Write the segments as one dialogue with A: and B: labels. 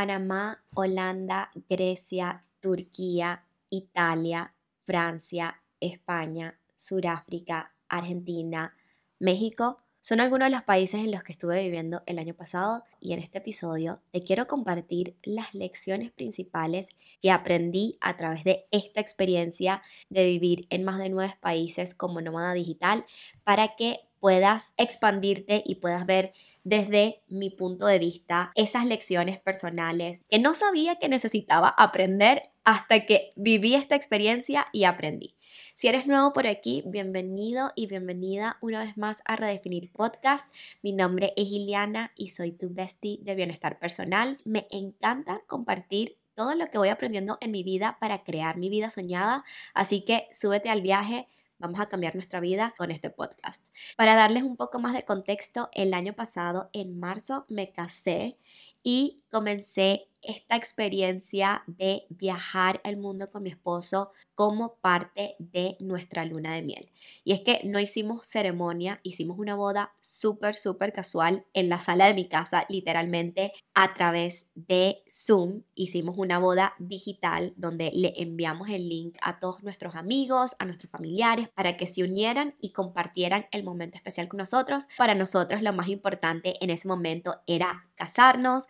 A: Panamá, Holanda, Grecia, Turquía, Italia, Francia, España, Sudáfrica, Argentina, México, son algunos de los países en los que estuve viviendo el año pasado y en este episodio te quiero compartir las lecciones principales que aprendí a través de esta experiencia de vivir en más de nueve países como nómada digital para que puedas expandirte y puedas ver desde mi punto de vista esas lecciones personales que no sabía que necesitaba aprender hasta que viví esta experiencia y aprendí. Si eres nuevo por aquí, bienvenido y bienvenida una vez más a Redefinir Podcast. Mi nombre es Iliana y soy tu bestie de bienestar personal. Me encanta compartir todo lo que voy aprendiendo en mi vida para crear mi vida soñada, así que súbete al viaje. Vamos a cambiar nuestra vida con este podcast. Para darles un poco más de contexto, el año pasado, en marzo, me casé y comencé esta experiencia de viajar al mundo con mi esposo como parte de nuestra luna de miel. Y es que no hicimos ceremonia, hicimos una boda súper, súper casual en la sala de mi casa, literalmente a través de Zoom. Hicimos una boda digital donde le enviamos el link a todos nuestros amigos, a nuestros familiares, para que se unieran y compartieran el momento especial con nosotros. Para nosotros lo más importante en ese momento era casarnos,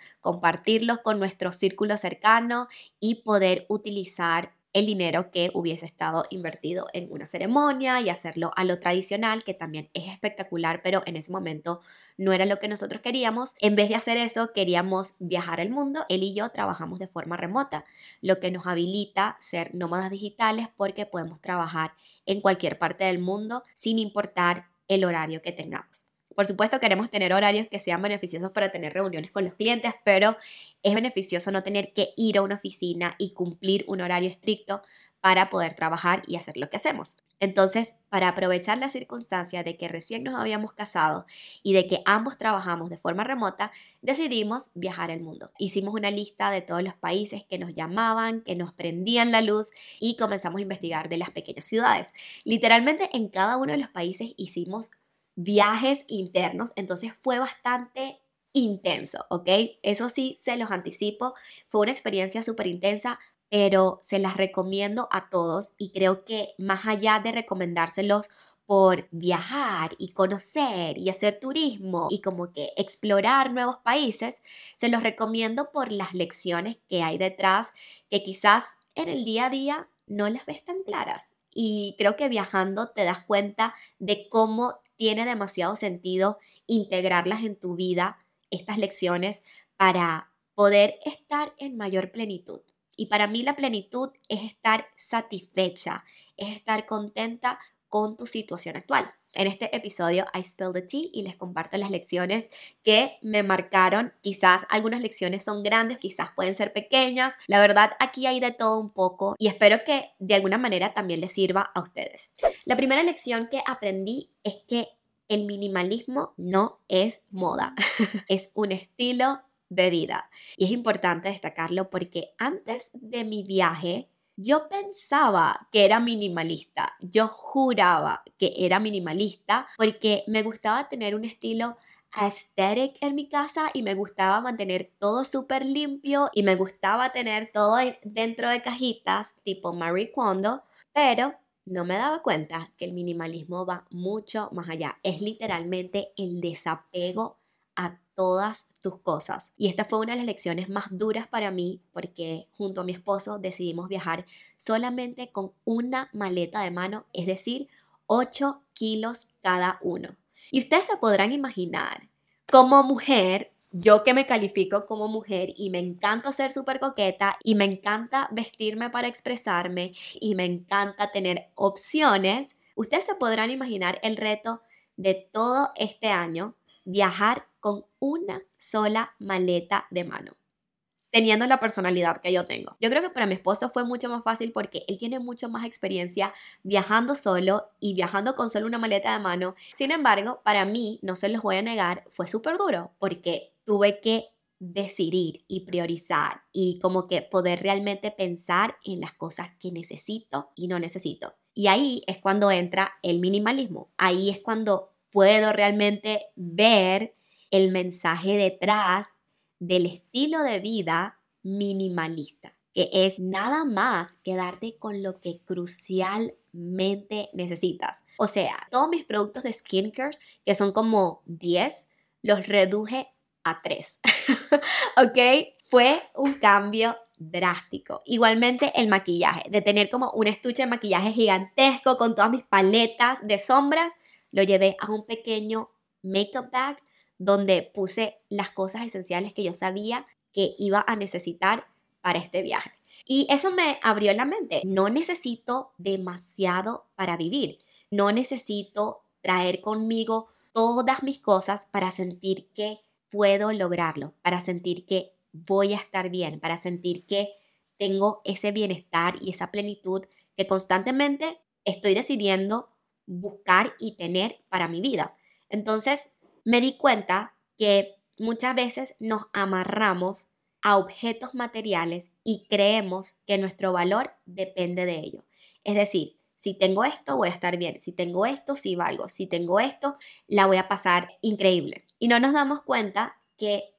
A: compartirlo con nuestros círculo cercano y poder utilizar el dinero que hubiese estado invertido en una ceremonia y hacerlo a lo tradicional, que también es espectacular, pero en ese momento no era lo que nosotros queríamos. En vez de hacer eso, queríamos viajar el mundo. Él y yo trabajamos de forma remota, lo que nos habilita ser nómadas digitales porque podemos trabajar en cualquier parte del mundo sin importar el horario que tengamos. Por supuesto, queremos tener horarios que sean beneficiosos para tener reuniones con los clientes, pero es beneficioso no tener que ir a una oficina y cumplir un horario estricto para poder trabajar y hacer lo que hacemos. Entonces, para aprovechar la circunstancia de que recién nos habíamos casado y de que ambos trabajamos de forma remota, decidimos viajar el mundo. Hicimos una lista de todos los países que nos llamaban, que nos prendían la luz y comenzamos a investigar de las pequeñas ciudades. Literalmente en cada uno de los países hicimos viajes internos, entonces fue bastante intenso, ¿ok? Eso sí, se los anticipo, fue una experiencia súper intensa, pero se las recomiendo a todos y creo que más allá de recomendárselos por viajar y conocer y hacer turismo y como que explorar nuevos países, se los recomiendo por las lecciones que hay detrás que quizás en el día a día no las ves tan claras. Y creo que viajando te das cuenta de cómo tiene demasiado sentido integrarlas en tu vida, estas lecciones, para poder estar en mayor plenitud. Y para mí la plenitud es estar satisfecha, es estar contenta con tu situación actual. En este episodio I spill the tea y les comparto las lecciones que me marcaron. Quizás algunas lecciones son grandes, quizás pueden ser pequeñas. La verdad aquí hay de todo un poco y espero que de alguna manera también les sirva a ustedes. La primera lección que aprendí es que el minimalismo no es moda, es un estilo de vida. Y es importante destacarlo porque antes de mi viaje, yo pensaba que era minimalista, yo juraba que era minimalista porque me gustaba tener un estilo aesthetic en mi casa y me gustaba mantener todo súper limpio y me gustaba tener todo dentro de cajitas tipo Marie Kondo, pero no me daba cuenta que el minimalismo va mucho más allá. Es literalmente el desapego a todas tus cosas. Y esta fue una de las lecciones más duras para mí porque junto a mi esposo decidimos viajar solamente con una maleta de mano, es decir, 8 kilos cada uno. Y ustedes se podrán imaginar, como mujer, yo que me califico como mujer y me encanta ser súper coqueta y me encanta vestirme para expresarme y me encanta tener opciones, ustedes se podrán imaginar el reto de todo este año, viajar con una sola maleta de mano teniendo la personalidad que yo tengo. Yo creo que para mi esposo fue mucho más fácil porque él tiene mucho más experiencia viajando solo y viajando con solo una maleta de mano. Sin embargo, para mí, no se los voy a negar, fue súper duro porque tuve que decidir y priorizar y como que poder realmente pensar en las cosas que necesito y no necesito. Y ahí es cuando entra el minimalismo. Ahí es cuando puedo realmente ver el mensaje detrás del estilo de vida minimalista, que es nada más quedarte con lo que crucialmente necesitas. O sea, todos mis productos de skincare, que son como 10, los reduje a 3. ¿Ok? Fue un cambio drástico. Igualmente el maquillaje, de tener como un estuche de maquillaje gigantesco con todas mis paletas de sombras, lo llevé a un pequeño makeup bag donde puse las cosas esenciales que yo sabía que iba a necesitar para este viaje. Y eso me abrió la mente. No necesito demasiado para vivir. No necesito traer conmigo todas mis cosas para sentir que puedo lograrlo, para sentir que voy a estar bien, para sentir que tengo ese bienestar y esa plenitud que constantemente estoy decidiendo buscar y tener para mi vida. Entonces me di cuenta que muchas veces nos amarramos a objetos materiales y creemos que nuestro valor depende de ello. Es decir, si tengo esto, voy a estar bien. Si tengo esto, sí valgo. Si tengo esto, la voy a pasar increíble. Y no nos damos cuenta que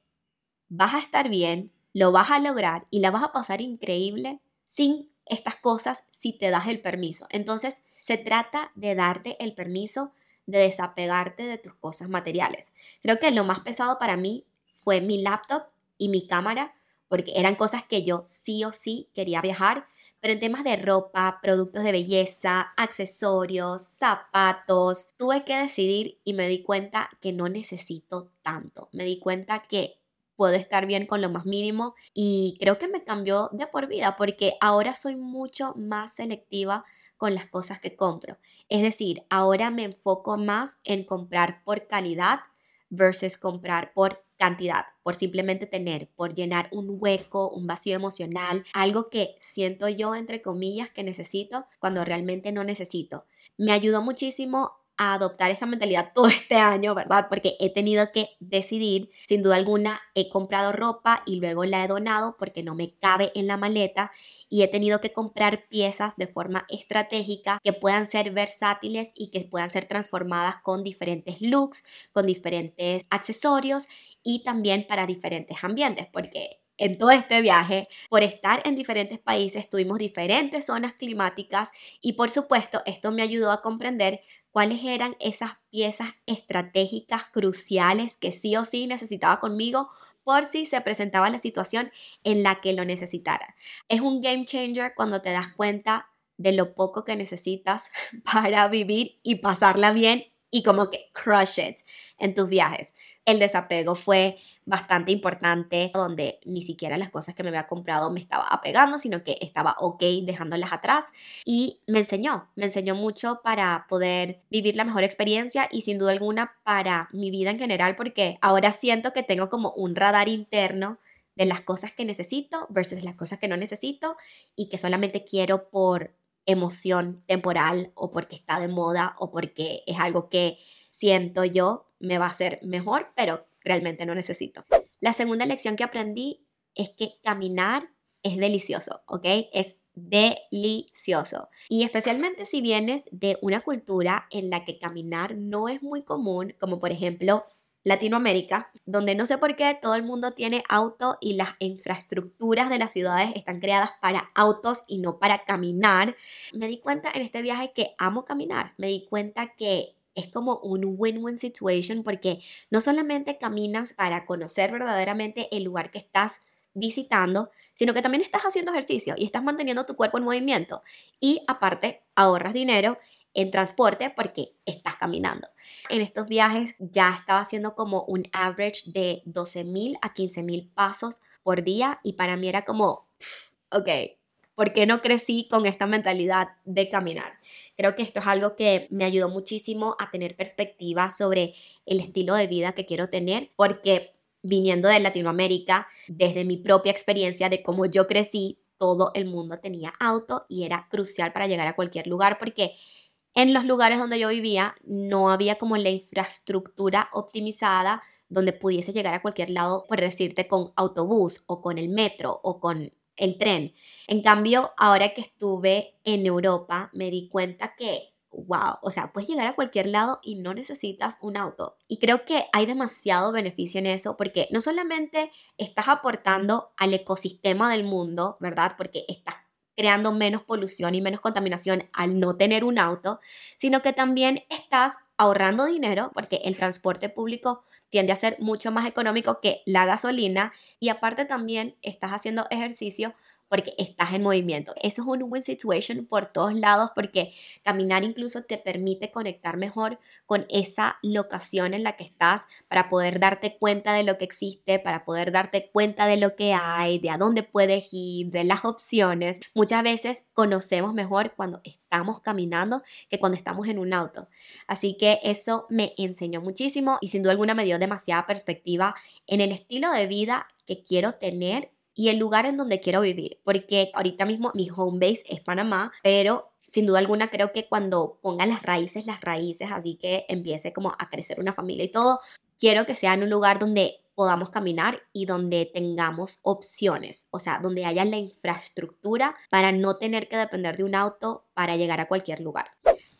A: vas a estar bien, lo vas a lograr y la vas a pasar increíble sin estas cosas si te das el permiso. Entonces, se trata de darte el permiso de desapegarte de tus cosas materiales. Creo que lo más pesado para mí fue mi laptop y mi cámara, porque eran cosas que yo sí o sí quería viajar, pero en temas de ropa, productos de belleza, accesorios, zapatos, tuve que decidir y me di cuenta que no necesito tanto. Me di cuenta que puedo estar bien con lo más mínimo y creo que me cambió de por vida porque ahora soy mucho más selectiva con las cosas que compro. Es decir, ahora me enfoco más en comprar por calidad versus comprar por cantidad, por simplemente tener, por llenar un hueco, un vacío emocional, algo que siento yo, entre comillas, que necesito cuando realmente no necesito. Me ayudó muchísimo adoptar esa mentalidad todo este año, ¿verdad? Porque he tenido que decidir, sin duda alguna, he comprado ropa y luego la he donado porque no me cabe en la maleta y he tenido que comprar piezas de forma estratégica que puedan ser versátiles y que puedan ser transformadas con diferentes looks, con diferentes accesorios y también para diferentes ambientes, porque en todo este viaje, por estar en diferentes países, tuvimos diferentes zonas climáticas y por supuesto esto me ayudó a comprender cuáles eran esas piezas estratégicas cruciales que sí o sí necesitaba conmigo por si se presentaba la situación en la que lo necesitara. Es un game changer cuando te das cuenta de lo poco que necesitas para vivir y pasarla bien y como que crush it en tus viajes. El desapego fue bastante importante, donde ni siquiera las cosas que me había comprado me estaba apegando, sino que estaba ok dejándolas atrás. Y me enseñó, me enseñó mucho para poder vivir la mejor experiencia y sin duda alguna para mi vida en general, porque ahora siento que tengo como un radar interno de las cosas que necesito versus las cosas que no necesito y que solamente quiero por emoción temporal o porque está de moda o porque es algo que siento yo me va a hacer mejor, pero realmente no necesito. La segunda lección que aprendí es que caminar es delicioso, ¿ok? Es delicioso. Y especialmente si vienes de una cultura en la que caminar no es muy común, como por ejemplo Latinoamérica, donde no sé por qué todo el mundo tiene auto y las infraestructuras de las ciudades están creadas para autos y no para caminar. Me di cuenta en este viaje que amo caminar. Me di cuenta que es como un win-win situation porque no solamente caminas para conocer verdaderamente el lugar que estás visitando, sino que también estás haciendo ejercicio y estás manteniendo tu cuerpo en movimiento. Y aparte, ahorras dinero en transporte porque estás caminando. En estos viajes ya estaba haciendo como un average de 12 mil a 15 mil pasos por día y para mí era como, ok, ¿por qué no crecí con esta mentalidad de caminar? Creo que esto es algo que me ayudó muchísimo a tener perspectiva sobre el estilo de vida que quiero tener, porque viniendo de Latinoamérica, desde mi propia experiencia de cómo yo crecí, todo el mundo tenía auto y era crucial para llegar a cualquier lugar porque en los lugares donde yo vivía no había como la infraestructura optimizada donde pudiese llegar a cualquier lado, por decirte, con autobús o con el metro o con el tren. En cambio, ahora que estuve en Europa, me di cuenta que wow, o sea, puedes llegar a cualquier lado y no necesitas un auto. Y creo que hay demasiado beneficio en eso porque no solamente estás aportando al ecosistema del mundo, ¿verdad? Porque estás creando menos polución y menos contaminación al no tener un auto, sino que también estás ahorrando dinero porque el transporte público tiende a ser mucho más económico que la gasolina y aparte también estás haciendo ejercicio porque estás en movimiento. Eso es un win situation por todos lados porque caminar incluso te permite conectar mejor con esa locación en la que estás para poder darte cuenta de lo que existe, para poder darte cuenta de lo que hay, de a dónde puedes ir, de las opciones. Muchas veces conocemos mejor cuando estamos caminando que cuando estamos en un auto. Así que eso me enseñó muchísimo y sin duda alguna me dio demasiada perspectiva en el estilo de vida que quiero tener y el lugar en donde quiero vivir, porque ahorita mismo mi home base es Panamá, pero sin duda alguna creo que cuando ponga las raíces, las raíces, así que empiece como a crecer una familia y todo, quiero que sea en un lugar donde podamos caminar y donde tengamos opciones, o sea, donde haya la infraestructura para no tener que depender de un auto para llegar a cualquier lugar.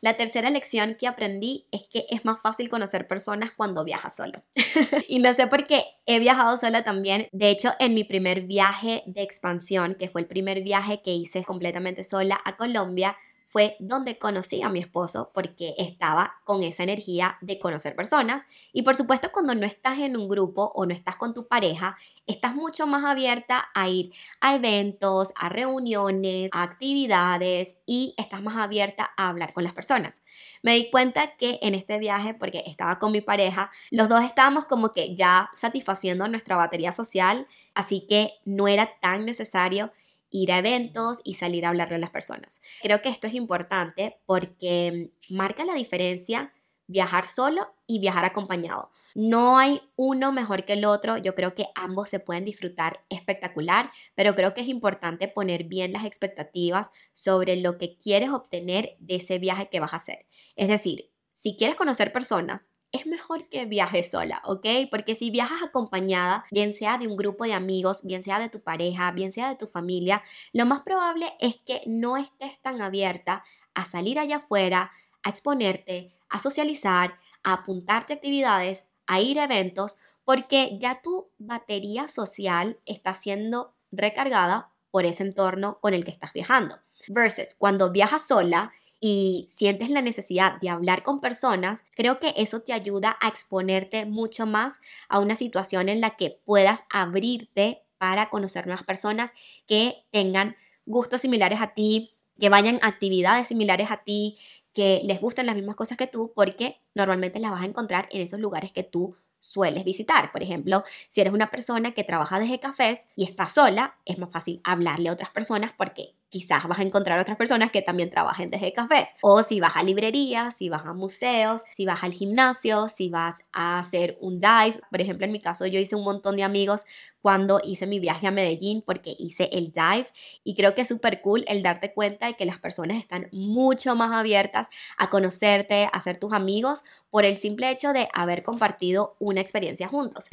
A: La tercera lección que aprendí es que es más fácil conocer personas cuando viajas solo. y no sé por qué he viajado sola también. De hecho, en mi primer viaje de expansión, que fue el primer viaje que hice completamente sola a Colombia, fue donde conocí a mi esposo porque estaba con esa energía de conocer personas. Y por supuesto, cuando no estás en un grupo o no estás con tu pareja, estás mucho más abierta a ir a eventos, a reuniones, a actividades y estás más abierta a hablar con las personas. Me di cuenta que en este viaje, porque estaba con mi pareja, los dos estábamos como que ya satisfaciendo nuestra batería social, así que no era tan necesario ir a eventos y salir a hablarle a las personas. Creo que esto es importante porque marca la diferencia viajar solo y viajar acompañado. No hay uno mejor que el otro, yo creo que ambos se pueden disfrutar espectacular, pero creo que es importante poner bien las expectativas sobre lo que quieres obtener de ese viaje que vas a hacer. Es decir, si quieres conocer personas, es mejor que viajes sola, ¿ok? Porque si viajas acompañada, bien sea de un grupo de amigos, bien sea de tu pareja, bien sea de tu familia, lo más probable es que no estés tan abierta a salir allá afuera, a exponerte, a socializar, a apuntarte a actividades, a ir a eventos, porque ya tu batería social está siendo recargada por ese entorno con el que estás viajando. Versus cuando viajas sola, y sientes la necesidad de hablar con personas, creo que eso te ayuda a exponerte mucho más a una situación en la que puedas abrirte para conocer nuevas personas que tengan gustos similares a ti, que vayan a actividades similares a ti, que les gusten las mismas cosas que tú, porque normalmente las vas a encontrar en esos lugares que tú sueles visitar. Por ejemplo, si eres una persona que trabaja desde cafés y está sola, es más fácil hablarle a otras personas porque quizás vas a encontrar otras personas que también trabajen desde cafés. O si vas a librerías, si vas a museos, si vas al gimnasio, si vas a hacer un dive. Por ejemplo, en mi caso yo hice un montón de amigos cuando hice mi viaje a Medellín porque hice el dive y creo que es súper cool el darte cuenta de que las personas están mucho más abiertas a conocerte, a ser tus amigos por el simple hecho de haber compartido una experiencia juntos.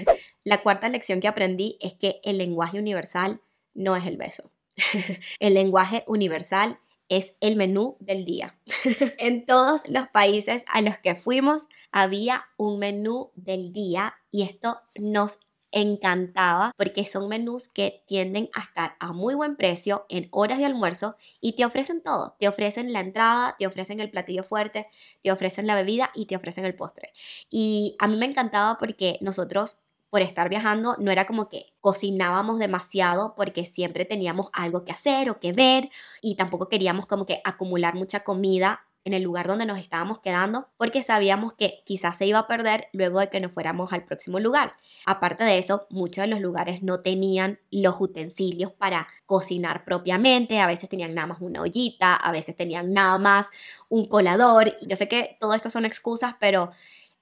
A: La cuarta lección que aprendí es que el lenguaje universal no es el beso. el lenguaje universal es el menú del día. en todos los países a los que fuimos había un menú del día y esto nos encantaba porque son menús que tienden a estar a muy buen precio en horas de almuerzo y te ofrecen todo. Te ofrecen la entrada, te ofrecen el platillo fuerte, te ofrecen la bebida y te ofrecen el postre. Y a mí me encantaba porque nosotros por estar viajando, no era como que cocinábamos demasiado porque siempre teníamos algo que hacer o que ver y tampoco queríamos como que acumular mucha comida en el lugar donde nos estábamos quedando porque sabíamos que quizás se iba a perder luego de que nos fuéramos al próximo lugar. Aparte de eso, muchos de los lugares no tenían los utensilios para cocinar propiamente, a veces tenían nada más una ollita, a veces tenían nada más un colador. Yo sé que todo esto son excusas, pero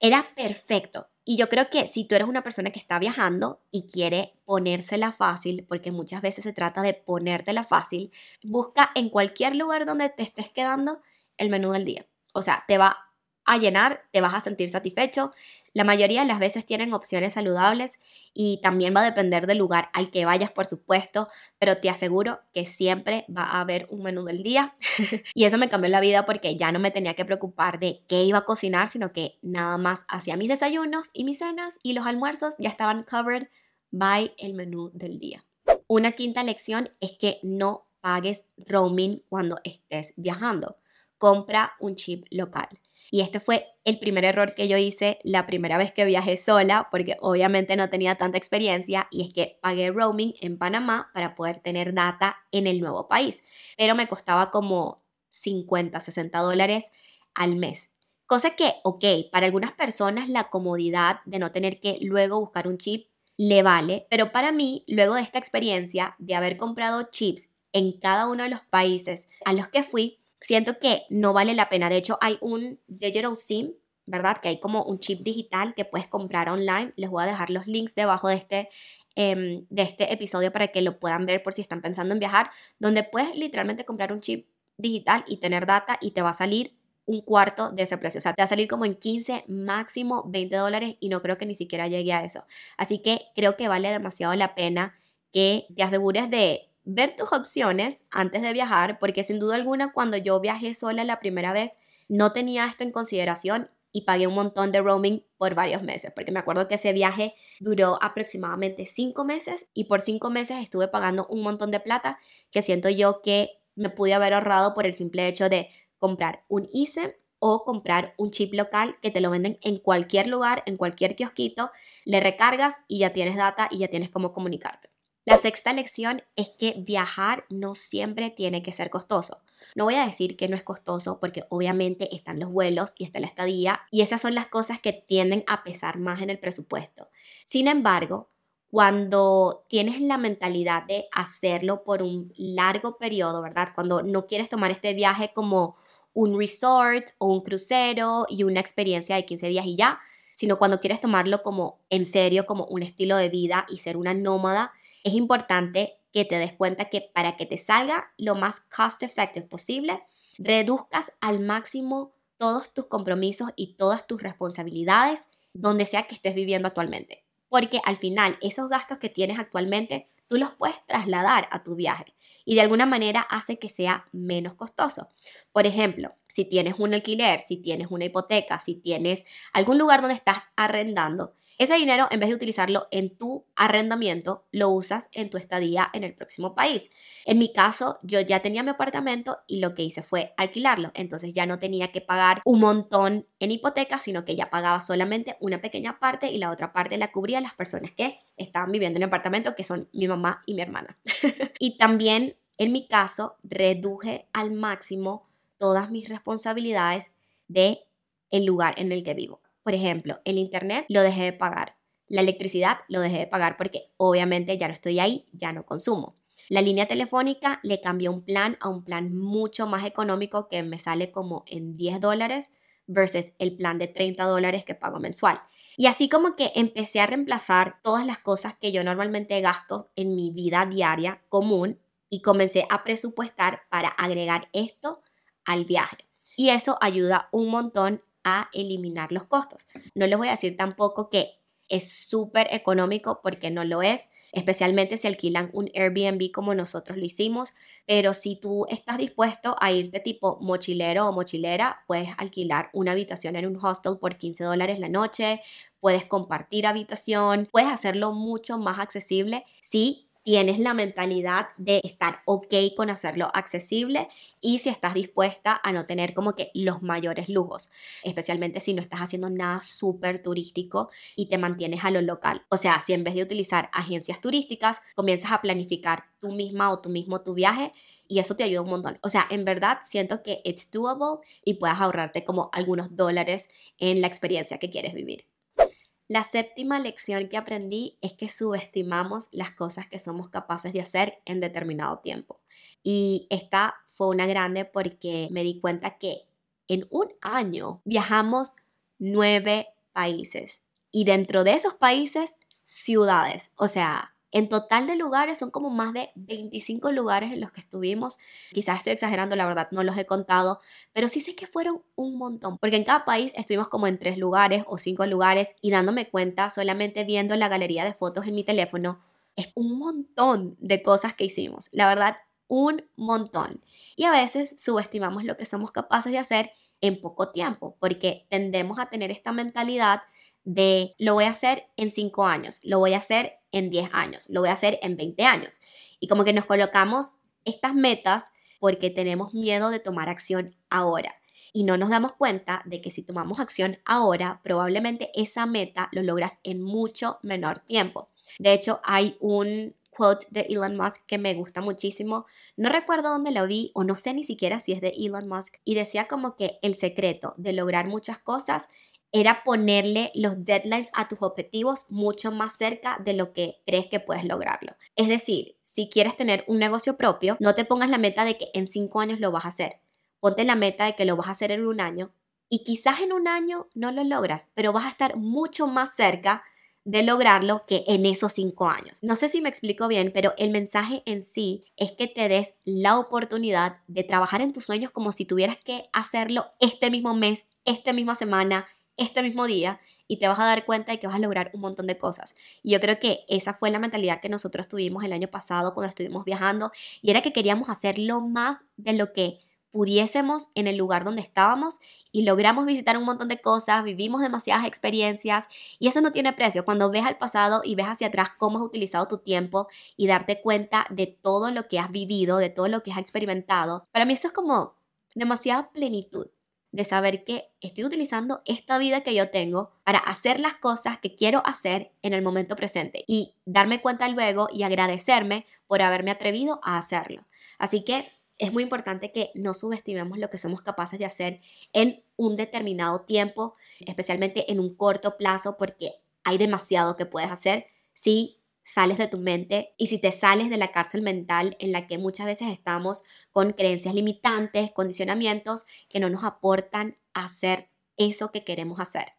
A: era perfecto. Y yo creo que si tú eres una persona que está viajando y quiere ponérsela fácil, porque muchas veces se trata de ponértela fácil, busca en cualquier lugar donde te estés quedando el menú del día. O sea, te va a llenar, te vas a sentir satisfecho. La mayoría de las veces tienen opciones saludables y también va a depender del lugar al que vayas, por supuesto, pero te aseguro que siempre va a haber un menú del día. y eso me cambió la vida porque ya no me tenía que preocupar de qué iba a cocinar, sino que nada más hacía mis desayunos y mis cenas y los almuerzos ya estaban covered by el menú del día. Una quinta lección es que no pagues roaming cuando estés viajando. Compra un chip local. Y este fue el primer error que yo hice la primera vez que viajé sola, porque obviamente no tenía tanta experiencia, y es que pagué roaming en Panamá para poder tener data en el nuevo país, pero me costaba como 50, 60 dólares al mes. Cosa que, ok, para algunas personas la comodidad de no tener que luego buscar un chip le vale, pero para mí, luego de esta experiencia de haber comprado chips en cada uno de los países a los que fui, siento que no vale la pena. De hecho, hay un digital SIM, ¿verdad? Que hay como un chip digital que puedes comprar online. Les voy a dejar los links debajo de este, em, de este episodio para que lo puedan ver por si están pensando en viajar, donde puedes literalmente comprar un chip digital y tener data y te va a salir un cuarto de ese precio. O sea, te va a salir como en 15, máximo 20 dólares y no creo que ni siquiera llegue a eso. Así que creo que vale demasiado la pena que te asegures de ver tus opciones antes de viajar, porque sin duda alguna cuando yo viajé sola la primera vez no tenía esto en consideración y pagué un montón de roaming por varios meses, porque me acuerdo que ese viaje duró aproximadamente cinco meses y por cinco meses estuve pagando un montón de plata que siento yo que me pude haber ahorrado por el simple hecho de comprar un eSIM o comprar un chip local que te lo venden en cualquier lugar, en cualquier kiosquito, le recargas y ya tienes data y ya tienes cómo comunicarte. La sexta lección es que viajar no siempre tiene que ser costoso. No voy a decir que no es costoso porque obviamente están los vuelos y está la estadía y esas son las cosas que tienden a pesar más en el presupuesto. Sin embargo, cuando tienes la mentalidad de hacerlo por un largo periodo, ¿verdad? Cuando no quieres tomar este viaje como un resort o un crucero y una experiencia de 15 días y ya, sino cuando quieres tomarlo como en serio, como un estilo de vida y ser una nómada, es importante que te des cuenta que para que te salga lo más cost effective posible, reduzcas al máximo todos tus compromisos y todas tus responsabilidades donde sea que estés viviendo actualmente. Porque al final esos gastos que tienes actualmente, tú los puedes trasladar a tu viaje y de alguna manera hace que sea menos costoso. Por ejemplo, si tienes un alquiler, si tienes una hipoteca, si tienes algún lugar donde estás arrendando, ese dinero, en vez de utilizarlo en tu arrendamiento, lo usas en tu estadía en el próximo país. En mi caso, yo ya tenía mi apartamento y lo que hice fue alquilarlo. Entonces ya no tenía que pagar un montón en hipoteca, sino que ya pagaba solamente una pequeña parte y la otra parte la cubría las personas que estaban viviendo en el apartamento, que son mi mamá y mi hermana. y también, en mi caso, reduje al máximo todas mis responsabilidades de el lugar en el que vivo. Por ejemplo, el internet lo dejé de pagar. La electricidad lo dejé de pagar porque obviamente ya no estoy ahí, ya no consumo. La línea telefónica le cambié un plan a un plan mucho más económico que me sale como en 10 dólares versus el plan de 30 dólares que pago mensual. Y así como que empecé a reemplazar todas las cosas que yo normalmente gasto en mi vida diaria común y comencé a presupuestar para agregar esto al viaje. Y eso ayuda un montón eliminar los costos. No les voy a decir tampoco que es súper económico porque no lo es, especialmente si alquilan un Airbnb como nosotros lo hicimos, pero si tú estás dispuesto a irte tipo mochilero o mochilera, puedes alquilar una habitación en un hostel por 15 dólares la noche, puedes compartir habitación, puedes hacerlo mucho más accesible si tienes la mentalidad de estar ok con hacerlo accesible y si estás dispuesta a no tener como que los mayores lujos, especialmente si no estás haciendo nada súper turístico y te mantienes a lo local. O sea, si en vez de utilizar agencias turísticas, comienzas a planificar tú misma o tú mismo tu viaje y eso te ayuda un montón. O sea, en verdad siento que it's doable y puedas ahorrarte como algunos dólares en la experiencia que quieres vivir. La séptima lección que aprendí es que subestimamos las cosas que somos capaces de hacer en determinado tiempo. Y esta fue una grande porque me di cuenta que en un año viajamos nueve países y dentro de esos países ciudades. O sea, En total de lugares son como más de 25 lugares en los que estuvimos. Quizás estoy exagerando, la verdad, no los he contado, pero sí sé que fueron un montón, porque en cada país estuvimos como en tres lugares o cinco lugares y dándome cuenta solamente viendo la galería de fotos en mi teléfono, es un montón de cosas que hicimos. La verdad, un montón. Y a veces subestimamos lo que somos capaces de hacer en poco tiempo, porque tendemos a tener esta mentalidad de lo voy a hacer en 5 años, lo voy a hacer en 10 años, lo voy a hacer en 20 años. Y como que nos colocamos estas metas porque tenemos miedo de tomar acción ahora. Y no nos damos cuenta de que si tomamos acción ahora, probablemente esa meta lo logras en mucho menor tiempo. De hecho, hay un quote de Elon Musk que me gusta muchísimo. No recuerdo dónde lo vi o no sé ni siquiera si es de Elon Musk. Y decía como que el secreto de lograr muchas cosas era ponerle los deadlines a tus objetivos mucho más cerca de lo que crees que puedes lograrlo. Es decir, si quieres tener un negocio propio, no te pongas la meta de que en cinco años lo vas a hacer. Ponte la meta de que lo vas a hacer en un año y quizás en un año no lo logras, pero vas a estar mucho más cerca de lograrlo que en esos cinco años. No sé si me explico bien, pero el mensaje en sí es que te des la oportunidad de trabajar en tus sueños como si tuvieras que hacerlo este mismo mes, esta misma semana, este mismo día y te vas a dar cuenta de que vas a lograr un montón de cosas. Y yo creo que esa fue la mentalidad que nosotros tuvimos el año pasado cuando estuvimos viajando y era que queríamos hacer lo más de lo que pudiésemos en el lugar donde estábamos y logramos visitar un montón de cosas, vivimos demasiadas experiencias y eso no tiene precio. Cuando ves al pasado y ves hacia atrás cómo has utilizado tu tiempo y darte cuenta de todo lo que has vivido, de todo lo que has experimentado, para mí eso es como demasiada plenitud de saber que estoy utilizando esta vida que yo tengo para hacer las cosas que quiero hacer en el momento presente y darme cuenta luego y agradecerme por haberme atrevido a hacerlo. Así que es muy importante que no subestimemos lo que somos capaces de hacer en un determinado tiempo, especialmente en un corto plazo, porque hay demasiado que puedes hacer si sales de tu mente y si te sales de la cárcel mental en la que muchas veces estamos con creencias limitantes, condicionamientos que no nos aportan a hacer eso que queremos hacer.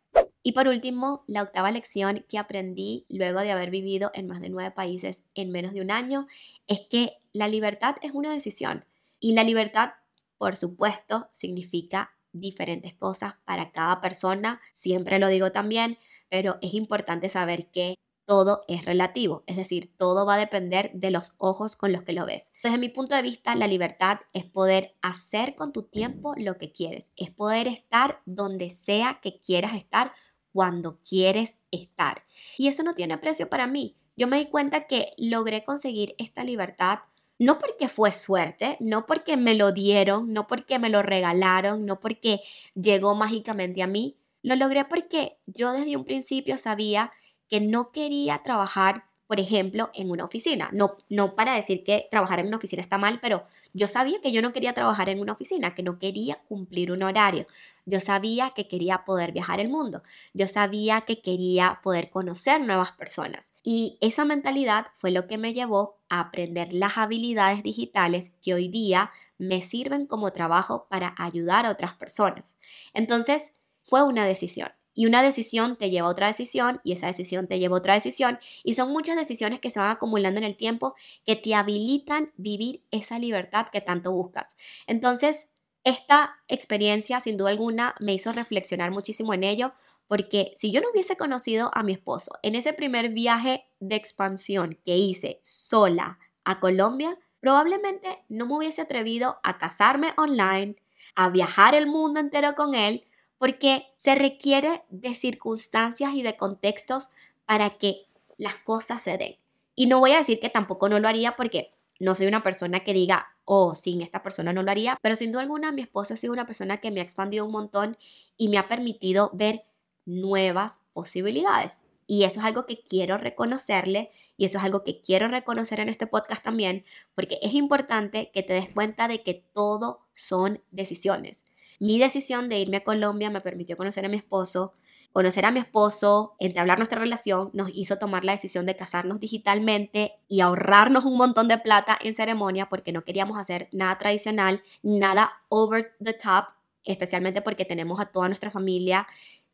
A: Y por último, la octava lección que aprendí luego de haber vivido en más de nueve países en menos de un año es que la libertad es una decisión y la libertad, por supuesto, significa diferentes cosas para cada persona, siempre lo digo también, pero es importante saber que todo es relativo, es decir, todo va a depender de los ojos con los que lo ves. Desde mi punto de vista, la libertad es poder hacer con tu tiempo lo que quieres, es poder estar donde sea que quieras estar cuando quieres estar. Y eso no tiene precio para mí. Yo me di cuenta que logré conseguir esta libertad no porque fue suerte, no porque me lo dieron, no porque me lo regalaron, no porque llegó mágicamente a mí. Lo logré porque yo desde un principio sabía que no quería trabajar, por ejemplo, en una oficina. No, no para decir que trabajar en una oficina está mal, pero yo sabía que yo no quería trabajar en una oficina, que no quería cumplir un horario. Yo sabía que quería poder viajar el mundo. Yo sabía que quería poder conocer nuevas personas. Y esa mentalidad fue lo que me llevó a aprender las habilidades digitales que hoy día me sirven como trabajo para ayudar a otras personas. Entonces, fue una decisión. Y una decisión te lleva a otra decisión y esa decisión te lleva a otra decisión. Y son muchas decisiones que se van acumulando en el tiempo que te habilitan vivir esa libertad que tanto buscas. Entonces, esta experiencia, sin duda alguna, me hizo reflexionar muchísimo en ello, porque si yo no hubiese conocido a mi esposo en ese primer viaje de expansión que hice sola a Colombia, probablemente no me hubiese atrevido a casarme online, a viajar el mundo entero con él, porque se requiere de circunstancias y de contextos para que las cosas se den. Y no voy a decir que tampoco no lo haría porque no soy una persona que diga, oh, sin esta persona no lo haría, pero sin duda alguna mi esposo ha sido una persona que me ha expandido un montón y me ha permitido ver nuevas posibilidades. Y eso es algo que quiero reconocerle y eso es algo que quiero reconocer en este podcast también, porque es importante que te des cuenta de que todo son decisiones. Mi decisión de irme a Colombia me permitió conocer a mi esposo. Conocer a mi esposo, entablar nuestra relación, nos hizo tomar la decisión de casarnos digitalmente y ahorrarnos un montón de plata en ceremonia porque no queríamos hacer nada tradicional, nada over the top, especialmente porque tenemos a toda nuestra familia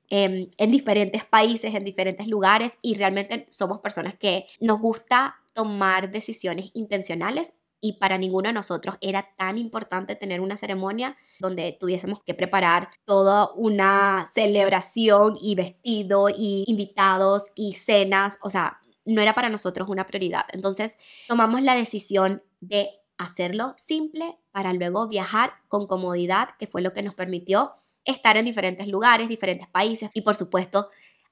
A: en, en diferentes países, en diferentes lugares y realmente somos personas que nos gusta tomar decisiones intencionales y para ninguno de nosotros era tan importante tener una ceremonia donde tuviésemos que preparar toda una celebración y vestido y invitados y cenas, o sea, no era para nosotros una prioridad. Entonces tomamos la decisión de hacerlo simple para luego viajar con comodidad, que fue lo que nos permitió estar en diferentes lugares, diferentes países y por supuesto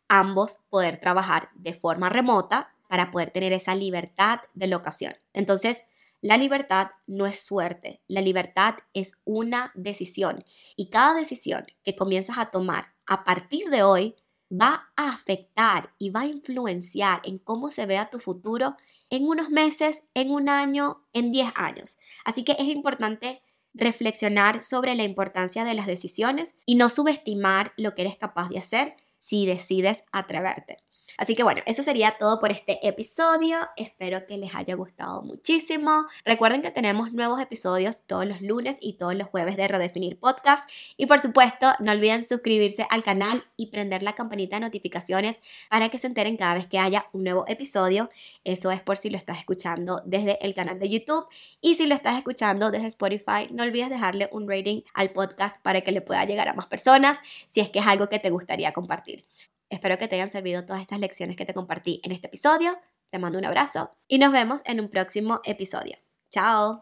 A: ambos poder trabajar de forma remota para poder tener esa libertad de locación. Entonces, la libertad no es suerte, la libertad es una decisión y cada decisión que comienzas a tomar a partir de hoy va a afectar y va a influenciar en cómo se vea tu futuro en unos meses, en un año, en 10 años. Así que es importante reflexionar sobre la importancia de las decisiones y no subestimar lo que eres capaz de hacer si decides atreverte. Así que bueno, eso sería todo por este episodio. Espero que les haya gustado muchísimo. Recuerden que tenemos nuevos episodios todos los lunes y todos los jueves de Redefinir Podcast. Y por supuesto, no olviden suscribirse al canal y prender la campanita de notificaciones para que se enteren cada vez que haya un nuevo episodio. Eso es por si lo estás escuchando desde el canal de YouTube. Y si lo estás escuchando desde Spotify, no olvides dejarle un rating al podcast para que le pueda llegar a más personas si es que es algo que te gustaría compartir. Espero que te hayan servido todas estas lecciones que te compartí en este episodio. Te mando un abrazo y nos vemos en un próximo episodio. Chao.